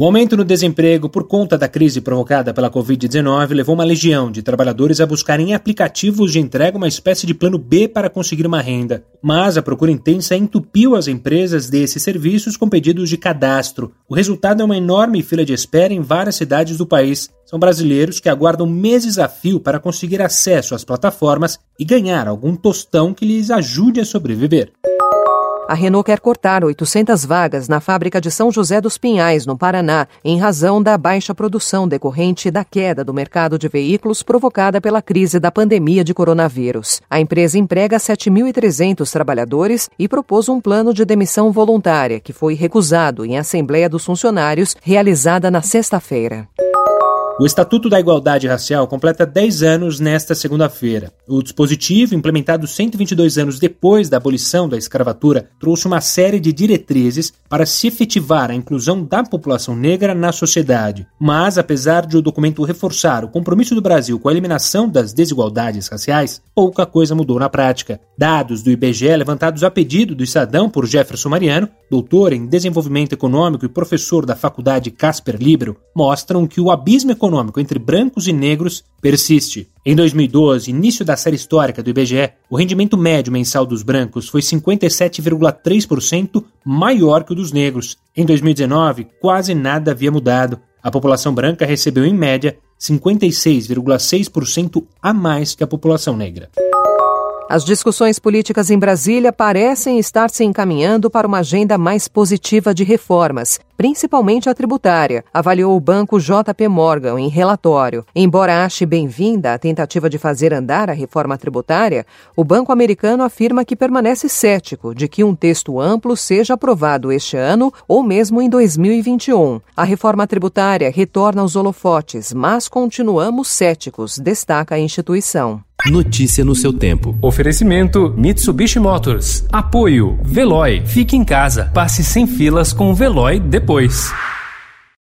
O aumento no desemprego por conta da crise provocada pela Covid-19 levou uma legião de trabalhadores a buscarem aplicativos de entrega uma espécie de plano B para conseguir uma renda. Mas a procura intensa entupiu as empresas desses serviços com pedidos de cadastro. O resultado é uma enorme fila de espera em várias cidades do país. São brasileiros que aguardam meses a fio para conseguir acesso às plataformas e ganhar algum tostão que lhes ajude a sobreviver. A Renault quer cortar 800 vagas na fábrica de São José dos Pinhais, no Paraná, em razão da baixa produção decorrente da queda do mercado de veículos provocada pela crise da pandemia de coronavírus. A empresa emprega 7.300 trabalhadores e propôs um plano de demissão voluntária, que foi recusado em Assembleia dos Funcionários, realizada na sexta-feira. O Estatuto da Igualdade Racial completa 10 anos nesta segunda-feira. O dispositivo, implementado 122 anos depois da abolição da escravatura, trouxe uma série de diretrizes para se efetivar a inclusão da população negra na sociedade. Mas, apesar de o documento reforçar o compromisso do Brasil com a eliminação das desigualdades raciais, pouca coisa mudou na prática. Dados do IBGE levantados a pedido do Estadão por Jefferson Mariano, doutor em desenvolvimento econômico e professor da Faculdade Casper Libero, mostram que o abismo econômico econômico entre brancos e negros persiste. Em 2012, início da série histórica do IBGE, o rendimento médio mensal dos brancos foi 57,3% maior que o dos negros. Em 2019, quase nada havia mudado. A população branca recebeu, em média, 56,6% a mais que a população negra. As discussões políticas em Brasília parecem estar se encaminhando para uma agenda mais positiva de reformas, principalmente a tributária, avaliou o banco JP Morgan em relatório. Embora ache bem-vinda a tentativa de fazer andar a reforma tributária, o banco americano afirma que permanece cético de que um texto amplo seja aprovado este ano ou mesmo em 2021. A reforma tributária retorna aos holofotes, mas continuamos céticos, destaca a instituição. Notícia no seu tempo. Oferecimento Mitsubishi Motors. Apoio Veloy. Fique em casa. Passe sem filas com o Veloy depois.